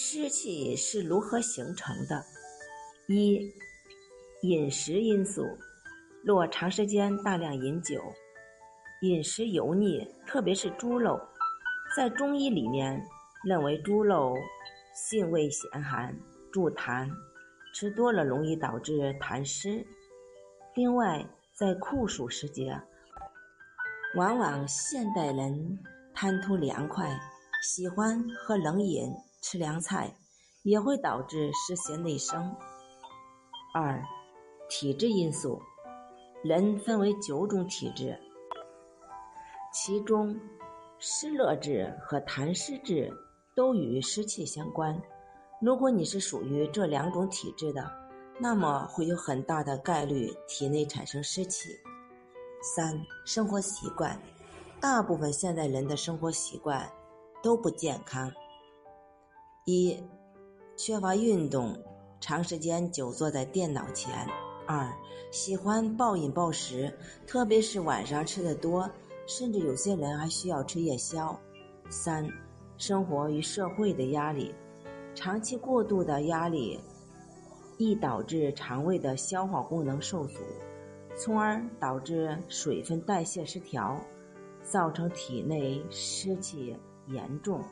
湿气是如何形成的？一、饮食因素。若长时间大量饮酒，饮食油腻，特别是猪肉，在中医里面认为猪肉性味咸寒，助痰，吃多了容易导致痰湿。另外，在酷暑时节，往往现代人贪图凉快，喜欢喝冷饮、吃凉菜，也会导致湿邪内生。二、体质因素。人分为九种体质，其中湿热质和痰湿质都与湿气相关。如果你是属于这两种体质的，那么会有很大的概率体内产生湿气。三、生活习惯，大部分现代人的生活习惯都不健康。一、缺乏运动，长时间久坐在电脑前。二、喜欢暴饮暴食，特别是晚上吃的多，甚至有些人还需要吃夜宵。三、生活与社会的压力，长期过度的压力易导致肠胃的消化功能受阻，从而导致水分代谢失调，造成体内湿气严重。